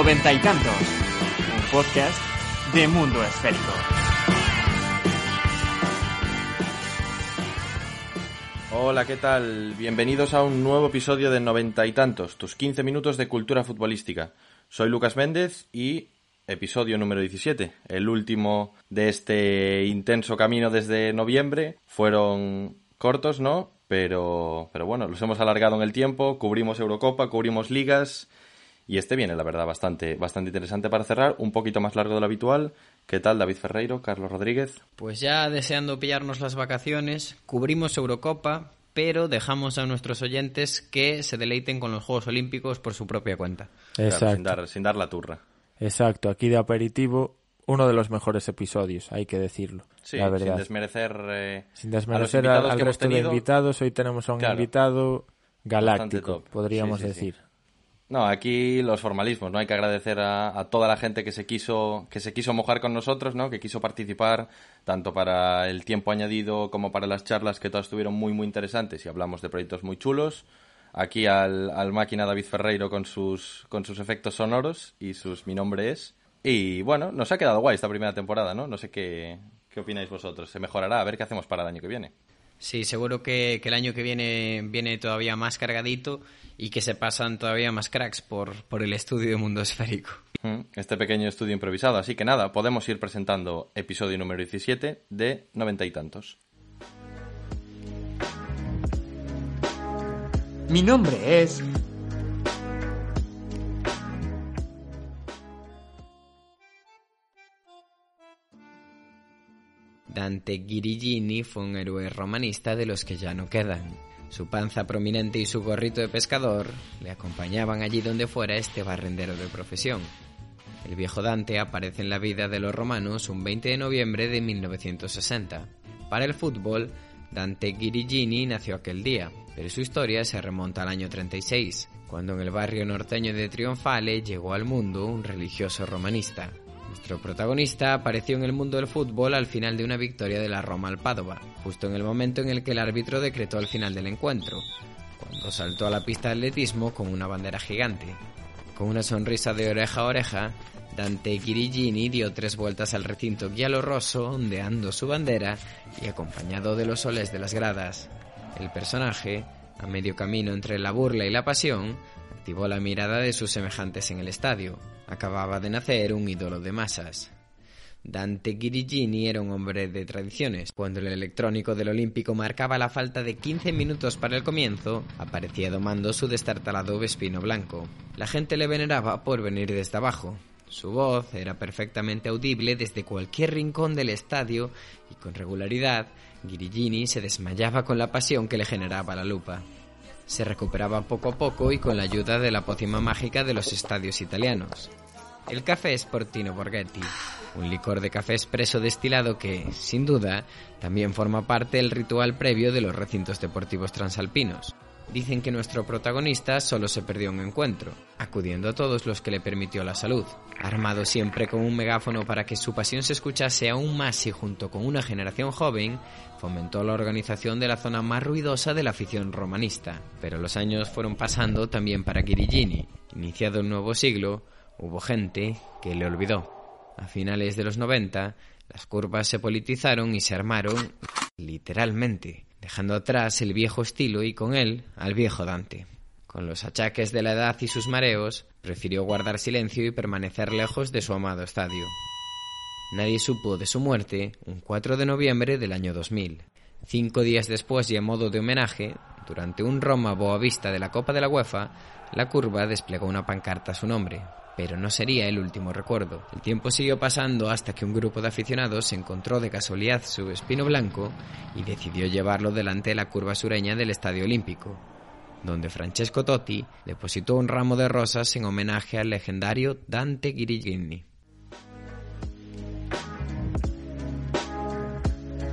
Noventa y tantos, un podcast de mundo esférico. Hola, ¿qué tal? Bienvenidos a un nuevo episodio de Noventa y tantos, tus 15 minutos de cultura futbolística. Soy Lucas Méndez y episodio número 17, el último de este intenso camino desde noviembre. Fueron cortos, ¿no? Pero, pero bueno, los hemos alargado en el tiempo, cubrimos Eurocopa, cubrimos ligas y este viene, la verdad, bastante, bastante interesante para cerrar, un poquito más largo de lo habitual. ¿Qué tal, David Ferreiro, Carlos Rodríguez? Pues ya deseando pillarnos las vacaciones, cubrimos Eurocopa, pero dejamos a nuestros oyentes que se deleiten con los Juegos Olímpicos por su propia cuenta. Exacto. sin, dar, sin dar la turra. Exacto, aquí de aperitivo, uno de los mejores episodios, hay que decirlo. Sí, la verdad. sin desmerecer, eh, sin desmerecer a al, resto de invitados. Hoy tenemos a un invitado galáctico, podríamos decir. No, aquí los formalismos, ¿no? Hay que agradecer a, toda la gente que se quiso que se quiso mojar con nosotros, ¿no? Que quiso participar tanto para el tiempo añadido como para las charlas que todas estuvieron muy muy interesantes y hablamos de proyectos muy chulos. Aquí al, al máquina David Ferreiro con sus con sus efectos sonoros y sus mi nombre es. Y bueno, nos ha quedado guay esta primera temporada, ¿no? No sé qué, qué opináis vosotros. Se mejorará, a ver qué hacemos para el año que viene. Sí, seguro que, que, el año que viene viene todavía más cargadito y que se pasan todavía más cracks por, por el estudio de mundo esférico. Mm, este pequeño estudio improvisado. Así que nada, podemos ir presentando episodio número 17 de noventa y tantos. Mi nombre es Dante Girigini fue un héroe romanista de los que ya no quedan. Su panza prominente y su gorrito de pescador le acompañaban allí donde fuera este barrendero de profesión. El viejo Dante aparece en la vida de los romanos un 20 de noviembre de 1960. Para el fútbol, Dante Girigini nació aquel día, pero su historia se remonta al año 36, cuando en el barrio norteño de Trionfale llegó al mundo un religioso romanista, nuestro protagonista apareció en el mundo del fútbol al final de una victoria de la Roma al Padova, justo en el momento en el que el árbitro decretó el final del encuentro, cuando saltó a la pista de atletismo con una bandera gigante. Con una sonrisa de oreja a oreja, Dante Girigini dio tres vueltas al recinto rosso, ondeando su bandera y acompañado de los soles de las gradas. El personaje, a medio camino entre la burla y la pasión, activó la mirada de sus semejantes en el estadio. Acababa de nacer un ídolo de masas. Dante Girigini era un hombre de tradiciones. Cuando el electrónico del Olímpico marcaba la falta de 15 minutos para el comienzo, aparecía domando su destartalado vespino blanco. La gente le veneraba por venir desde abajo. Su voz era perfectamente audible desde cualquier rincón del estadio y con regularidad Girigini se desmayaba con la pasión que le generaba la lupa se recuperaba poco a poco y con la ayuda de la pócima mágica de los estadios italianos. El café Sportino Borghetti, un licor de café expreso destilado que, sin duda, también forma parte del ritual previo de los recintos deportivos transalpinos. Dicen que nuestro protagonista solo se perdió un encuentro, acudiendo a todos los que le permitió la salud. Armado siempre con un megáfono para que su pasión se escuchase aún más y junto con una generación joven, fomentó la organización de la zona más ruidosa de la afición romanista. Pero los años fueron pasando también para Girigini. Iniciado un nuevo siglo, hubo gente que le olvidó. A finales de los 90, las curvas se politizaron y se armaron literalmente dejando atrás el viejo estilo y con él al viejo Dante. Con los achaques de la edad y sus mareos, prefirió guardar silencio y permanecer lejos de su amado estadio. Nadie supo de su muerte un 4 de noviembre del año 2000. Cinco días después y a modo de homenaje, durante un Roma Boavista de la Copa de la UEFA, la curva desplegó una pancarta a su nombre, pero no sería el último recuerdo. El tiempo siguió pasando hasta que un grupo de aficionados encontró de casualidad su espino blanco y decidió llevarlo delante de la curva sureña del Estadio Olímpico, donde Francesco Totti depositó un ramo de rosas en homenaje al legendario Dante.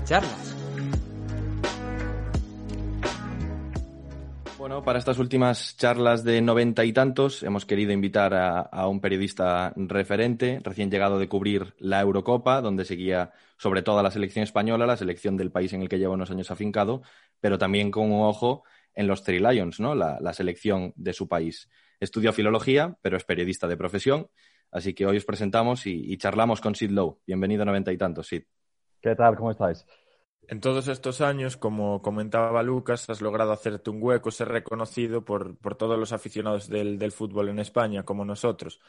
Charlas Bueno, para estas últimas charlas de noventa y tantos hemos querido invitar a, un periodista referente, recién llegado de cubrir la Eurocopa, donde seguía sobre todo a la selección española, la selección del país en el que lleva unos años afincado, pero también con un ojo en los Three Lions, ¿no? la, selección de su país. estudia filología, pero es periodista de profesión. Así que hoy os presentamos y, charlamos con Sid Lowe. Bienvenido a noventa y tantos, Sid. ¿Qué tal? ¿Cómo estáis? En todos estos años, como comentaba Lucas, has logrado hacerte un hueco, ser reconocido por, todos los aficionados del, fútbol en España, como nosotros.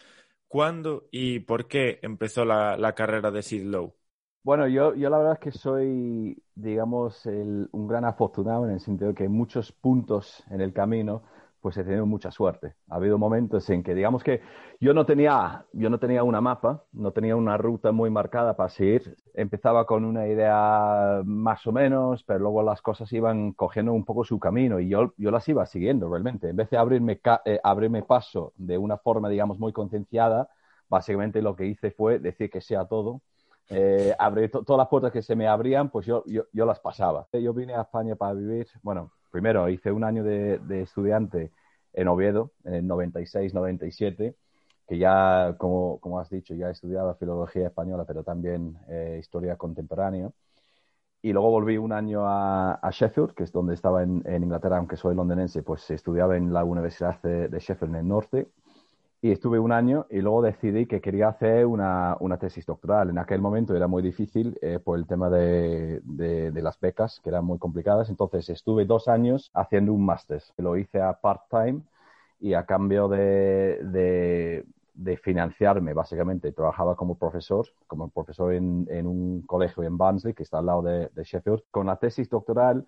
¿Cuándo y por qué empezó la, carrera de Sid Lowe? Bueno, yo, yo la verdad es que soy, digamos, un gran afortunado en el sentido de que hay muchos puntos en el camino pues he tenido mucha suerte. Ha habido momentos en que, digamos que yo no tenía, yo no tenía una mapa, no tenía una ruta muy marcada para seguir. Empezaba con una idea más o menos, pero luego las cosas iban cogiendo un poco su camino y yo, yo las iba siguiendo realmente. En vez de abrirme, eh, abrirme paso de una forma, digamos, muy concienciada, básicamente lo que hice fue decir que sea todo. Eh, abrir todas las puertas que se me abrían, pues yo, yo, yo las pasaba. Yo vine a España para vivir, bueno, primero hice un año de, estudiante en Oviedo, en el 96-97, que ya, como, has dicho, ya estudiaba filología española, pero también eh, historia contemporánea. Y luego volví un año a, Sheffield, que es donde estaba en, Inglaterra, aunque soy londinense, pues estudiaba en la Universidad de Sheffield en el norte y estuve un año y luego decidí que quería hacer una, una tesis doctoral. En aquel momento era muy difícil eh, por el tema de, de, las becas, que eran muy complicadas. Entonces estuve dos años haciendo un máster. Lo hice a part-time y a cambio de, de, de, financiarme, básicamente, trabajaba como profesor, como profesor en, en un colegio en Barnsley, que está al lado de, de Sheffield. Con la tesis doctoral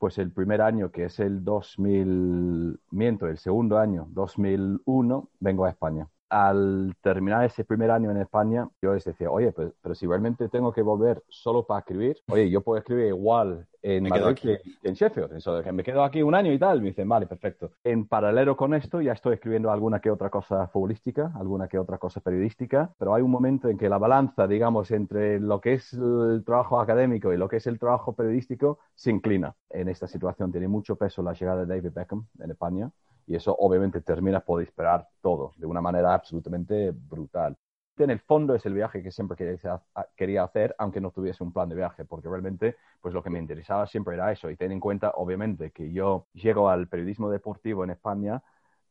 pues el primer año, que es el 2000, miento, el segundo año, 2001, vengo a España. Al terminar ese primer año en España, yo les decía, oye, pero si realmente tengo que volver solo para escribir, oye, yo puedo escribir igual en Madrid que en Sheffield. Eso que me quedo aquí un año y tal. Me dicen, vale, perfecto. En paralelo con esto, ya estoy escribiendo alguna que otra cosa futbolística, alguna que otra cosa periodística, pero hay un momento en que la balanza, digamos, entre lo que es el trabajo académico y lo que es el trabajo periodístico se inclina. En esta situación tiene mucho peso la llegada de David Beckham en España y eso obviamente termina por disparar todo de una manera absolutamente brutal. En el fondo es el viaje que siempre quería hacer, aunque no tuviese un plan de viaje, porque realmente pues lo que me interesaba siempre era eso. Y ten en cuenta, obviamente, que yo llego al periodismo deportivo en España,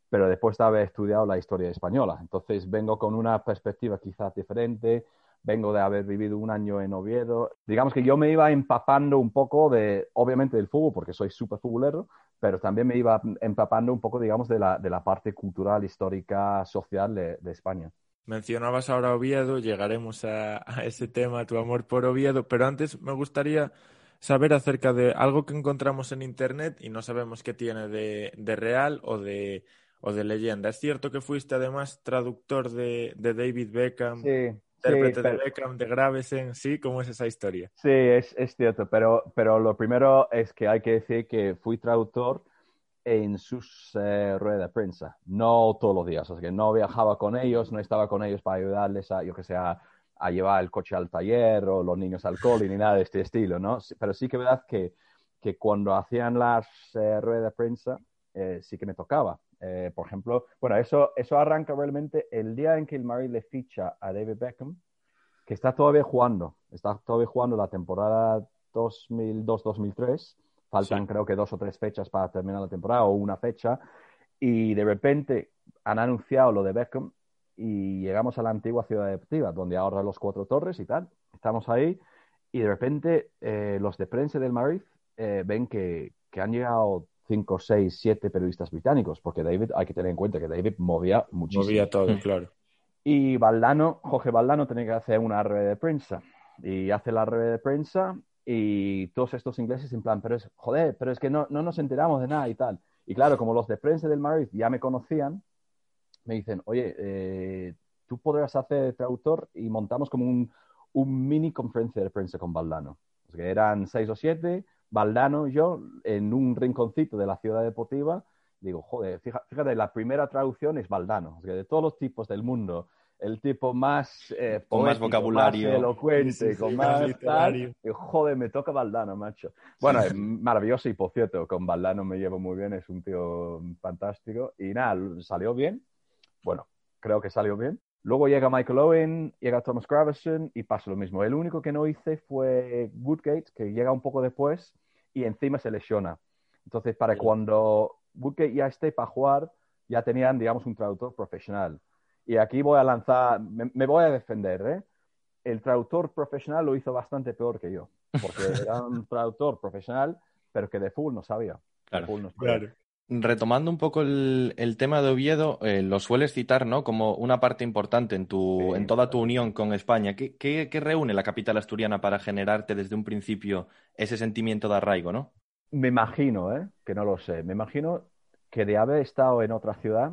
pero después de haber estudiado la historia española. Entonces vengo con una perspectiva quizás diferente, vengo de haber vivido un año en Oviedo. Digamos que yo me iba empapando un poco de, obviamente, del fútbol, porque soy súper futbolero, pero también me iba empapando un poco, digamos, de la, de la parte cultural, histórica, social de, España. Mencionabas ahora Oviedo, llegaremos a, ese tema, tu amor por Oviedo, pero antes me gustaría saber acerca de algo que encontramos en Internet y no sabemos qué tiene de, de real o de, o de leyenda. ¿Es cierto que fuiste además traductor de, de David Beckham? Sí, intérprete de Beckham, de Gravesen, ¿sí? ¿Cómo es esa historia? Sí, es, es, cierto, pero, pero lo primero es que hay que decir que fui traductor en sus eh, ruedas de prensa, no todos los días, o sea que no viajaba con ellos, no estaba con ellos para ayudarles a, yo que sé, a, llevar el coche al taller o los niños al cole ni nada de este estilo, ¿no? Pero sí que es verdad que, que cuando hacían las eh, ruedas de prensa, eh, sí que me tocaba. Eh, por ejemplo, bueno, eso, eso arranca realmente el día en que el Madrid le ficha a David Beckham, que está todavía jugando, está todavía jugando la temporada 2002-2003. Faltan creo que dos o tres fechas para terminar la temporada o una fecha. Y de repente han anunciado lo de Beckham y llegamos a la antigua ciudad deportiva, donde ahora los cuatro torres y tal. Estamos ahí y de repente eh, los de prensa del Madrid eh, ven que, que han llegado cinco, seis, siete periodistas británicos, porque David, hay que tener en cuenta que David movía muchísimo. Movía todo, mm. claro. Y Valdano, Jorge Valdano tenía que hacer una red de prensa. Y hace la red de prensa y todos estos ingleses en plan, pero es, joder, pero es que no, no nos enteramos de nada y tal. Y claro, como los de prensa del Madrid ya me conocían, me dicen, oye, eh, tú podrás hacer traductor y montamos como un, un mini conferencia de prensa con Valdano. O que eran seis o siete, Valdano y yo en un rinconcito de la ciudad deportiva, digo, joder, fíjate, la primera traducción es Valdano, de todos los tipos del mundo, el tipo más eh, con más vocabulario, más elocuente, con más tal, joder, me toca Valdano, macho. Bueno, es maravilloso y por cierto, con Valdano me llevo muy bien, es un tío fantástico y nada, salió bien. Bueno, creo que salió bien. Luego llega Michael Owen, llega Thomas Gravison y pasa lo mismo. El único que no hice fue Woodgate, que llega un poco después, y encima se lesiona. Entonces, para cuando Woodgate ya esté para jugar, ya tenían, digamos, un traductor profesional. Y aquí voy a lanzar, me, voy a defender, ¿eh? El traductor profesional lo hizo bastante peor que yo, porque era un traductor profesional, pero que de full no sabía. Claro. Retomando un poco el, tema de Oviedo, eh, lo sueles citar, ¿no? Como una parte importante en tu, en toda tu unión con España. ¿Qué, ¿Qué, qué, reúne la capital asturiana para generarte desde un principio ese sentimiento de arraigo, no? Me imagino, ¿eh? Que no lo sé. Me imagino que de haber estado en otra ciudad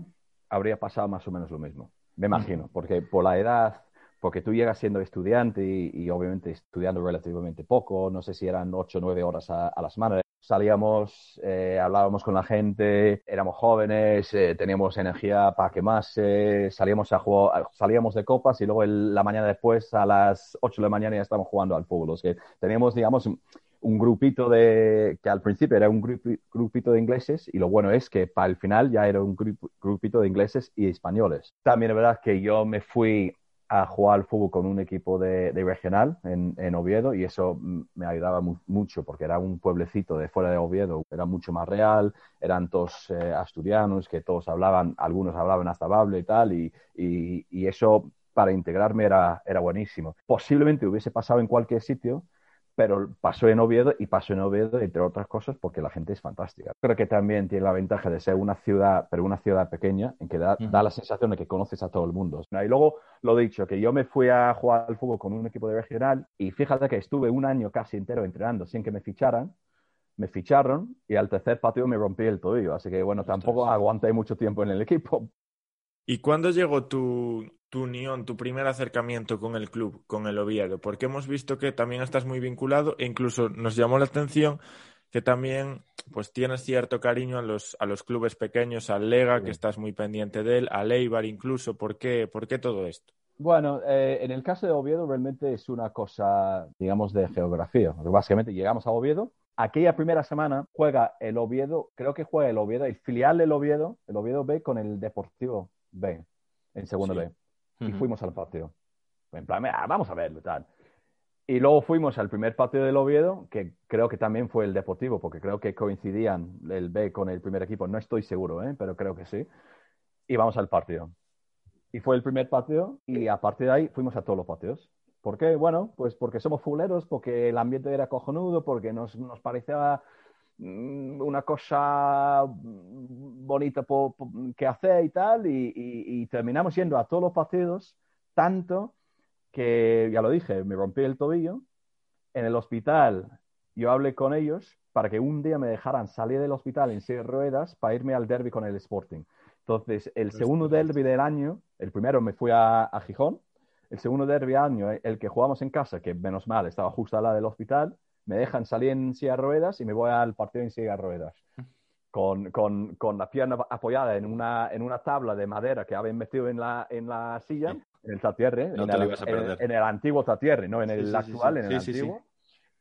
habría pasado más o menos lo mismo. Me imagino, porque por la edad, porque tú llegas siendo estudiante y, obviamente estudiando relativamente poco, no sé si eran ocho o nueve horas a, la semana. Salíamos, eh, hablábamos con la gente, éramos jóvenes, eh, teníamos energía para quemarse, salíamos, a jugar, salíamos de copas y luego la mañana después, a las ocho de la mañana, ya estábamos jugando al fútbol. teníamos, digamos, un grupito de, que al principio era un grupito de ingleses y lo bueno es que para el final ya era un grupito de ingleses y españoles. También es verdad que yo me fui a jugar al fútbol con un equipo de, regional en, Oviedo y eso me ayudaba mucho porque era un pueblecito de fuera de Oviedo, era mucho más real, eran todos eh, asturianos que todos hablaban, algunos hablaban hasta bable y tal y, y eso para integrarme era, era buenísimo. Posiblemente hubiese pasado en cualquier sitio, pero pasó en Oviedo y pasó en Oviedo, entre otras cosas, porque la gente es fantástica. Creo que también tiene la ventaja de ser una ciudad, pero una ciudad pequeña, en que da, la sensación de que conoces a todo el mundo. Y luego, lo dicho, que yo me fui a jugar al fútbol con un equipo de regional y fíjate que estuve un año casi entero entrenando sin que me ficharan. Me ficharon y al tercer partido me rompí el tobillo. Así que, bueno, tampoco aguanté mucho tiempo en el equipo. ¿Y cuándo llegó tu, tu unión, tu primer acercamiento con el club, con el Oviedo? Porque hemos visto que también estás muy vinculado e incluso nos llamó la atención que también pues tienes cierto cariño a los, a los clubes pequeños, al Lega, que estás muy pendiente de él, al Eibar incluso. ¿Por qué, por qué todo esto? Bueno, eh, en el caso de Oviedo realmente es una cosa, digamos, de geografía. Básicamente llegamos a Oviedo. Aquella primera semana juega el Oviedo, creo que juega el Oviedo, el filial del Oviedo, el Oviedo B con el Deportivo B, en segundo B y fuimos al partido. En plan, ah, vamos a verlo, tal. Y luego fuimos al primer partido del Oviedo, que creo que también fue el Deportivo, porque creo que coincidían el B con el primer equipo. No estoy seguro, ¿eh? pero creo que sí. Y vamos al partido. Y fue el primer partido y a partir de ahí fuimos a todos los partidos. ¿Por qué? Bueno, pues porque somos fuleros, porque el ambiente era cojonudo, porque nos, nos parecía una cosa bonita que hacer y tal, y, terminamos yendo a todos los partidos, tanto que, ya lo dije, me rompí el tobillo. En el hospital yo hablé con ellos para que un día me dejaran salir del hospital en seis ruedas para irme al derby con el Sporting. Entonces, el segundo derby del año, el primero me fui a, Gijón, el segundo derby del año, el que jugamos en casa, que menos mal estaba justo al lado del hospital, me dejan salir en silla de ruedas y me voy al partido en silla de ruedas con, con, con, la pierna apoyada en una, en una tabla de madera que habían metido en la, en la silla, en el tatierre, en, el, antiguo tatierre, no en el actual, en el antiguo.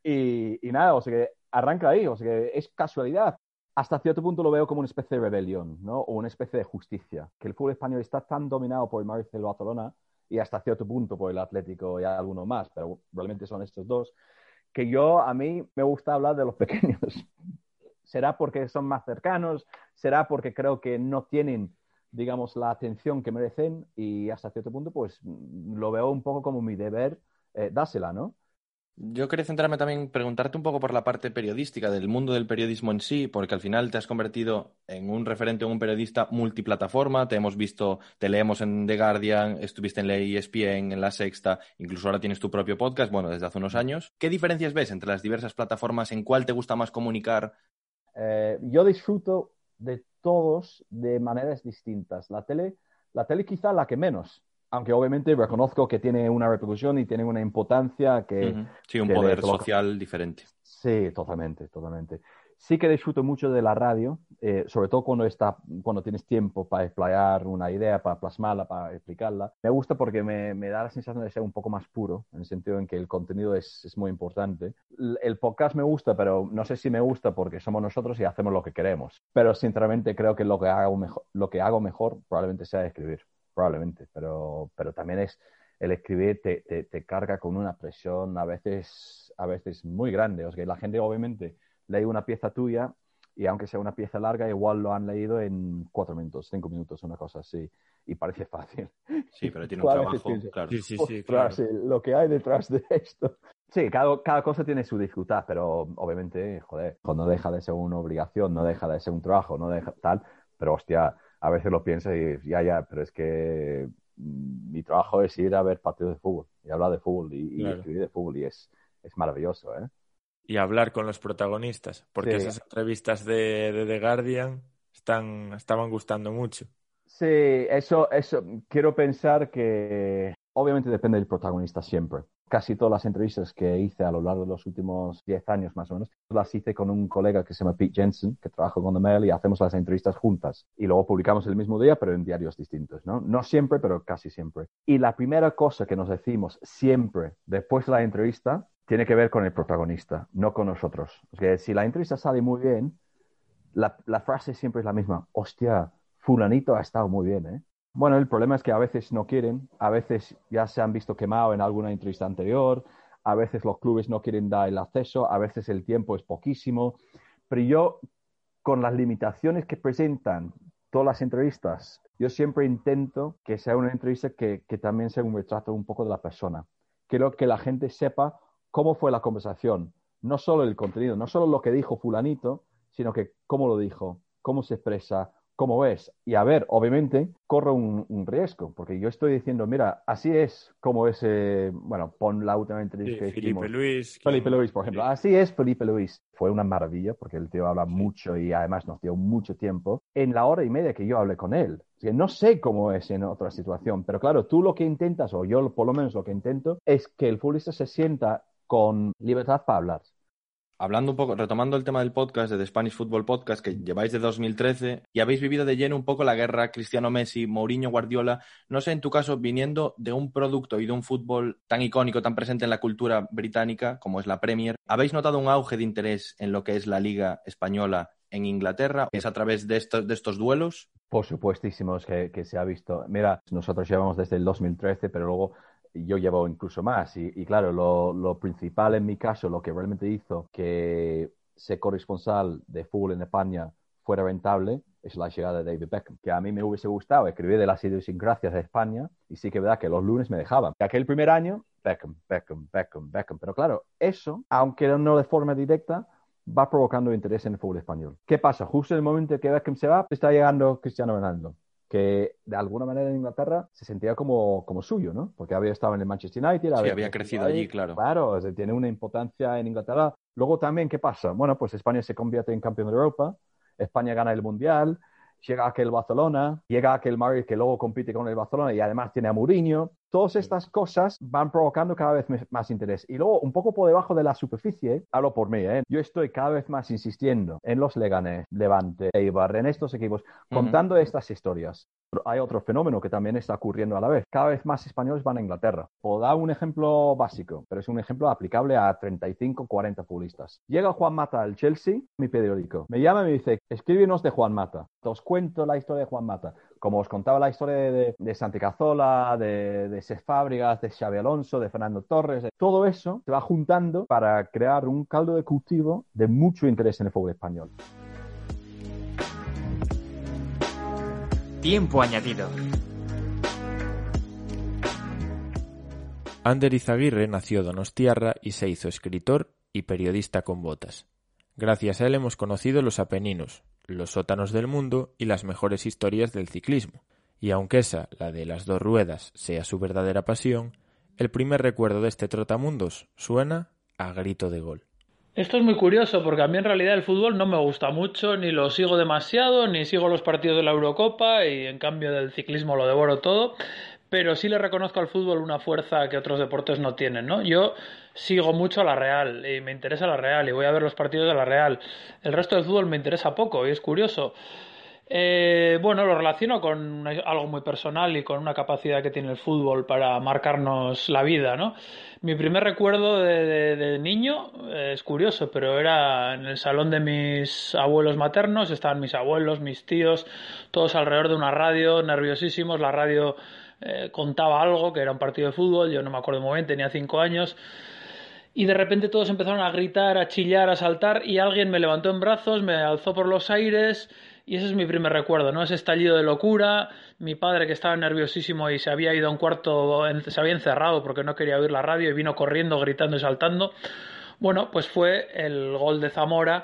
Y, y, nada, o sea que arranca ahí, o sea que es casualidad. Hasta cierto punto lo veo como una especie de rebelión, ¿no? O una especie de justicia. Que el fútbol español está tan dominado por el Marcelo Barcelona y hasta cierto punto por el Atlético y alguno más, pero realmente son estos dos, que yo, a mí, me gusta hablar de los pequeños. Será porque son más cercanos, será porque creo que no tienen, digamos, la atención que merecen y hasta cierto punto, pues lo veo un poco como mi deber eh, dásela, ¿no? Yo quería centrarme también, preguntarte un poco por la parte periodística del mundo del periodismo en sí, porque al final te has convertido en un referente, en un periodista multiplataforma. Te hemos visto, te leemos en The Guardian, estuviste en la ESPN, en La Sexta, incluso ahora tienes tu propio podcast, bueno, desde hace unos años. ¿Qué diferencias ves entre las diversas plataformas? ¿En cuál te gusta más comunicar? Eh, yo disfruto de todos de maneras distintas. La tele, la tele quizá la que menos, aunque obviamente reconozco que tiene una repercusión y tiene una importancia que... Sí, un poder social diferente. Sí, totalmente, totalmente sí que disfruto mucho de la radio, eh, sobre todo cuando, está, cuando tienes tiempo para explayar una idea, para plasmarla, para explicarla. Me gusta porque me, me, da la sensación de ser un poco más puro, en el sentido en que el contenido es, es muy importante. El, podcast me gusta, pero no sé si me gusta porque somos nosotros y hacemos lo que queremos. Pero sinceramente creo que lo que hago mejor, lo que hago mejor probablemente sea escribir, probablemente, pero, pero también es el escribir te, te, te, carga con una presión a veces, a veces muy grande. O sea, que la gente obviamente leí una pieza tuya y aunque sea una pieza larga, igual lo han leído en cuatro minutos, cinco minutos, una cosa así. Y parece fácil. Sí, pero tiene un trabajo, claro. Sí, sí, sí, claro. lo que hay detrás de esto. Sí, cada, cada, cosa tiene su dificultad, pero obviamente, joder, no deja de ser una obligación, no deja de ser un trabajo, no deja tal, pero hostia, a veces lo piensas y ya, ya, pero es que mm, mi trabajo es ir a ver partidos de fútbol y hablar de fútbol y, y escribir de fútbol y es, es maravilloso, ¿eh? y hablar con los protagonistas, porque Sí. esas entrevistas de, de The Guardian están, estaban gustando mucho. Sí, eso, eso, quiero pensar que obviamente depende del protagonista siempre. Casi todas las entrevistas que hice a lo largo de los últimos 10 años más o menos, las hice con un colega que se llama Pete Jensen, que trabaja con The Mail y hacemos las entrevistas juntas. Y luego publicamos el mismo día, pero en diarios distintos, ¿no? No siempre, pero casi siempre. Y la primera cosa que nos decimos siempre después de la entrevista tiene que ver con el protagonista, no con nosotros. O si la entrevista sale muy bien, la, la frase siempre es la misma. Hostia, fulanito ha estado muy bien, ¿eh? Bueno, el problema es que a veces no quieren, a veces ya se han visto quemado en alguna entrevista anterior, a veces los clubes no quieren dar el acceso, a veces el tiempo es poquísimo, pero yo, con las limitaciones que presentan todas las entrevistas, yo siempre intento que sea una entrevista que, que también sea un retrato un poco de la persona. Quiero que la gente sepa cómo fue la conversación, no solo el contenido, no solo lo que dijo fulanito, sino que cómo lo dijo, cómo se expresa, cómo ves. Y a ver, obviamente, corro un, un riesgo, porque yo estoy diciendo, mira, así es como es, eh, bueno, pon la última entrevista Sí, que Felipe. Luis. Felipe Luis, por ejemplo. sí. Así es Felipe Luis. Fue una maravilla porque el tío habla mucho y además nos dio mucho tiempo en la hora y media que yo hablé con él. O sea, no sé cómo es en otra situación, pero claro, tú lo que intentas, o yo por lo menos lo que intento, es que el futbolista se sienta con libertad para hablar. Hablando un poco, retomando el tema del podcast, de The Spanish Football Podcast, que lleváis de 2013 y habéis vivido de lleno un poco la guerra Cristiano Messi, Mourinho, Guardiola. No sé, en tu caso, viniendo de un producto y de un fútbol tan icónico, tan presente en la cultura británica como es la Premier, ¿habéis notado un auge de interés en lo que es la Liga Española en Inglaterra? ¿Es a través de estos, de estos duelos? Por supuestísimo es que, que se ha visto. Mira, nosotros llevamos desde el 2013, pero luego yo llevo incluso más. Y, claro, lo, lo principal en mi caso, lo que realmente hizo que ser corresponsal de fútbol en España fuera rentable, es la llegada de David Beckham. Que a mí me hubiese gustado escribir de las idiosincrasias de España y sí que es verdad que los lunes me dejaban. Y aquel primer año, Beckham, Beckham, Beckham, Beckham. Pero claro, eso, aunque no de forma directa, va provocando interés en el fútbol español. ¿Qué pasa? Justo en el momento que Beckham se va, está llegando Cristiano Ronaldo que de alguna manera en Inglaterra se sentía como, como suyo, ¿no? Porque había estado en el Manchester United. Sí, había crecido allí, claro. Claro, tiene una importancia en Inglaterra. Luego también, ¿qué pasa? Bueno, pues España se convierte en campeón de Europa, España gana el Mundial, llega aquel Barcelona, llega aquel Madrid que luego compite con el Barcelona y además tiene a Mourinho. Todas estas cosas van provocando cada vez más interés. Y luego, un poco por debajo de la superficie, hablo por mí, ¿eh? yo estoy cada vez más insistiendo en los Leganés, Levante, Eibar, en estos equipos, contando uh -huh. estas historias. Hay otro fenómeno que también está ocurriendo a la vez. Cada vez más españoles van a Inglaterra. Puedo dar un ejemplo básico, pero es un ejemplo aplicable a 35, 40 futbolistas. Llega Juan Mata al Chelsea, mi periódico. Me llama y me dice, escríbenos de Juan Mata. Os cuento la historia de Juan Mata. Como os contaba la historia de, de Santi Cazola, de, de Fábregas, de Xavi Alonso, de Fernando Torres. De... Todo eso se va juntando para crear un caldo de cultivo de mucho interés en el fútbol español. Tiempo añadido. Ander Izaguirre nació Donostiarra y se hizo escritor y periodista con botas. Gracias a él hemos conocido los Apeninos, los sótanos del mundo y las mejores historias del ciclismo. Y aunque esa, la de las dos ruedas, sea su verdadera pasión, el primer recuerdo de este trotamundos suena a grito de gol. Esto es muy curioso porque a mí en realidad el fútbol no me gusta mucho, ni lo sigo demasiado, ni sigo los partidos de la Eurocopa y en cambio del ciclismo lo devoro todo, pero sí le reconozco al fútbol una fuerza que otros deportes no tienen, ¿no? Yo sigo mucho a la Real y me interesa la Real y voy a ver los partidos de la Real. El resto del fútbol me interesa poco y es curioso. Eh, bueno, lo relaciono con algo muy personal y con una capacidad que tiene el fútbol para marcarnos la vida, ¿no? Mi primer recuerdo de, de, de niño eh, es curioso, pero era en el salón de mis abuelos maternos, estaban mis abuelos, mis tíos, todos alrededor de una radio, nerviosísimos, la radio eh, contaba algo, que era un partido de fútbol, yo no me acuerdo muy bien, tenía cinco años, y de repente todos empezaron a gritar, a chillar, a saltar y alguien me levantó en brazos, me alzó por los aires y ese es mi primer recuerdo, ¿no? Ese estallido de locura, mi padre que estaba nerviosísimo y se había ido a un cuarto, se había encerrado porque no quería oír la radio y vino corriendo, gritando y saltando. Bueno, pues fue el gol de Zamora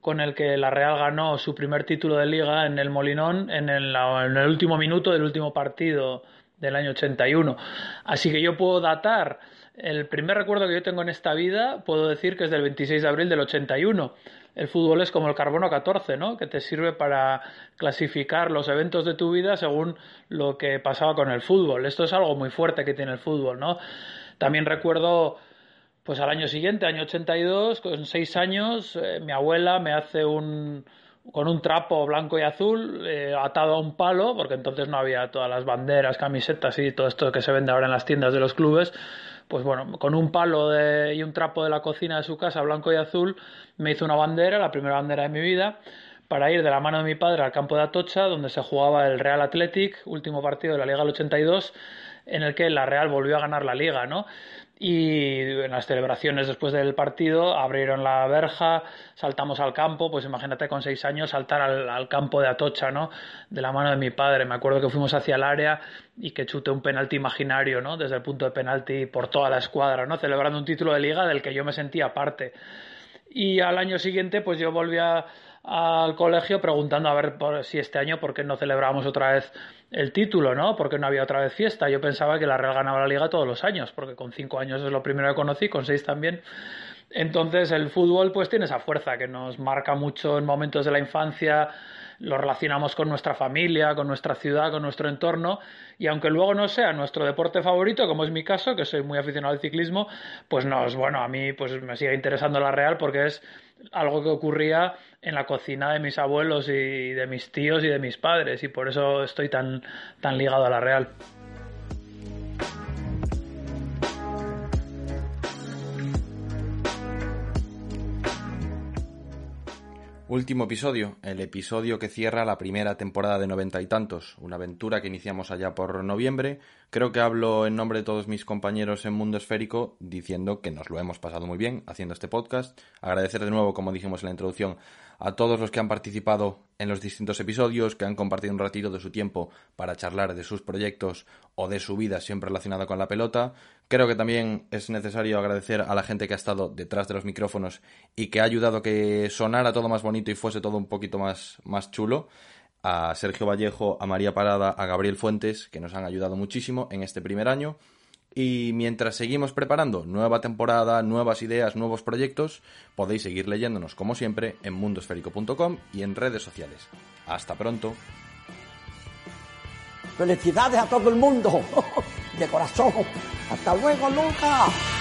con el que la Real ganó su primer título de liga en el Molinón en el, en el último minuto del último partido del año 81. Así que yo puedo datar el primer recuerdo que yo tengo en esta vida, puedo decir que es del 26 de abril del 81 el fútbol es como el carbono 14, ¿no? Que te sirve para clasificar los eventos de tu vida según lo que pasaba con el fútbol. Esto es algo muy fuerte que tiene el fútbol, ¿no? También recuerdo, pues al año siguiente, año 82, con seis años, eh, mi abuela me hace un con un trapo blanco y azul eh, atado a un palo, porque entonces no había todas las banderas, camisetas y todo esto que se vende ahora en las tiendas de los clubes, pues bueno, con un palo y un trapo de la cocina de su casa, blanco y azul, me hizo una bandera, la primera bandera de mi vida, para ir de la mano de mi padre al campo de Atocha, donde se jugaba el Real Athletic, último partido de la Liga del 82, en el que la Real volvió a ganar la Liga, ¿no? y en las celebraciones después del partido abrieron la verja, saltamos al campo, pues imagínate con seis años saltar al, campo de Atocha, ¿no? De la mano de mi padre. Me acuerdo que fuimos hacia el área y que chuté un penalti imaginario, ¿no? Desde el punto de penalti por toda la escuadra, ¿no? Celebrando un título de liga del que yo me sentía parte. Y al año siguiente, pues yo volví a, al colegio preguntando a ver por, si este año por qué no celebrábamos otra vez el título, ¿no? Porque no había otra vez fiesta. Yo pensaba que la Real ganaba la liga todos los años, porque con cinco años es lo primero que conocí, con seis también. Entonces el fútbol pues tiene esa fuerza que nos marca mucho en momentos de la infancia, lo relacionamos con nuestra familia, con nuestra ciudad, con nuestro entorno y aunque luego no sea nuestro deporte favorito, como es mi caso, que soy muy aficionado al ciclismo, pues nos, bueno, a mí pues me sigue interesando la Real porque es algo que ocurría en la cocina de mis abuelos y de mis tíos y de mis padres y por eso estoy tan, tan ligado a la Real. Último episodio, el episodio que cierra la primera temporada de noventa y tantos, una aventura que iniciamos allá por noviembre. Creo que hablo en nombre de todos mis compañeros en Mundo Esférico diciendo que nos lo hemos pasado muy bien haciendo este podcast. Agradecer de nuevo, como dijimos en la introducción, a todos los que han participado en los distintos episodios, que han compartido un ratito de su tiempo para charlar de sus proyectos o de su vida siempre relacionada con la pelota. Creo que también es necesario agradecer a la gente que ha estado detrás de los micrófonos y que ha ayudado a que sonara todo más bonito y fuese todo un poquito más, más chulo. A Sergio Vallejo, a María Parada, a Gabriel Fuentes, que nos han ayudado muchísimo en este primer año. Y mientras seguimos preparando nueva temporada, nuevas ideas, nuevos proyectos, podéis seguir leyéndonos como siempre en mundosférico.com y en redes sociales. Hasta pronto. Felicidades a todo el mundo, de corazón. Hasta luego, Lucas.